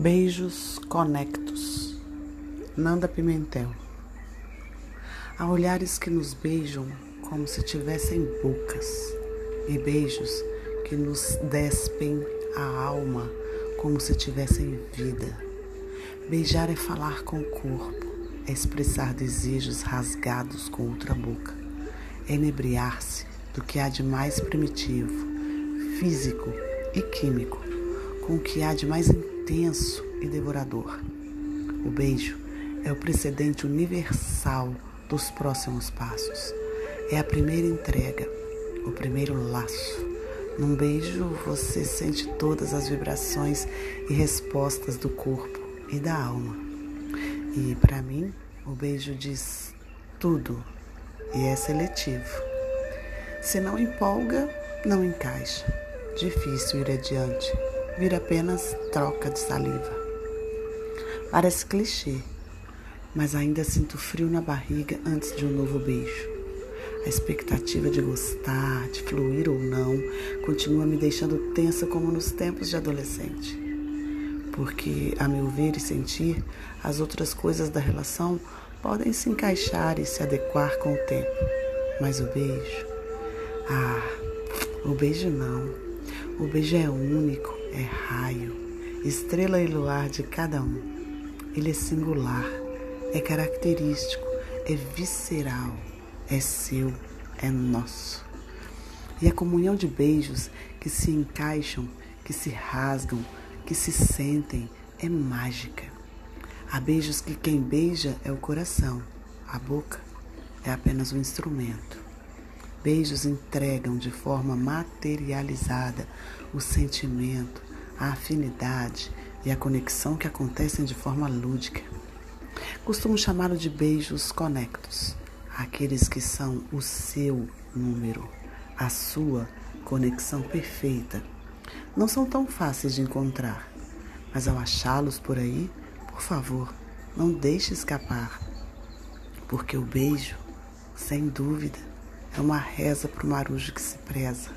Beijos conectos. Nanda Pimentel. Há olhares que nos beijam como se tivessem bocas, e beijos que nos despem a alma como se tivessem vida. Beijar é falar com o corpo, é expressar desejos rasgados com outra boca, é inebriar-se do que há de mais primitivo, físico e químico, com o que há de mais intenso intenso e devorador. O beijo é o precedente universal dos próximos passos. É a primeira entrega, o primeiro laço. Num beijo você sente todas as vibrações e respostas do corpo e da alma. E para mim, o beijo diz tudo e é seletivo. Se não empolga, não encaixa. Difícil ir adiante vira apenas troca de saliva. Parece clichê, mas ainda sinto frio na barriga antes de um novo beijo. A expectativa de gostar, de fluir ou não, continua me deixando tensa como nos tempos de adolescente. Porque, a meu ver e sentir, as outras coisas da relação podem se encaixar e se adequar com o tempo. Mas o beijo. Ah, o beijo não. O beijo é único, é raio, estrela e luar de cada um. Ele é singular, é característico, é visceral, é seu, é nosso. E a comunhão de beijos que se encaixam, que se rasgam, que se sentem, é mágica. Há beijos que quem beija é o coração, a boca é apenas um instrumento. Beijos entregam de forma materializada o sentimento, a afinidade e a conexão que acontecem de forma lúdica. Costumo chamá-lo de beijos conectos, aqueles que são o seu número, a sua conexão perfeita. Não são tão fáceis de encontrar, mas ao achá-los por aí, por favor, não deixe escapar, porque o beijo, sem dúvida, é uma reza para o marujo que se preza.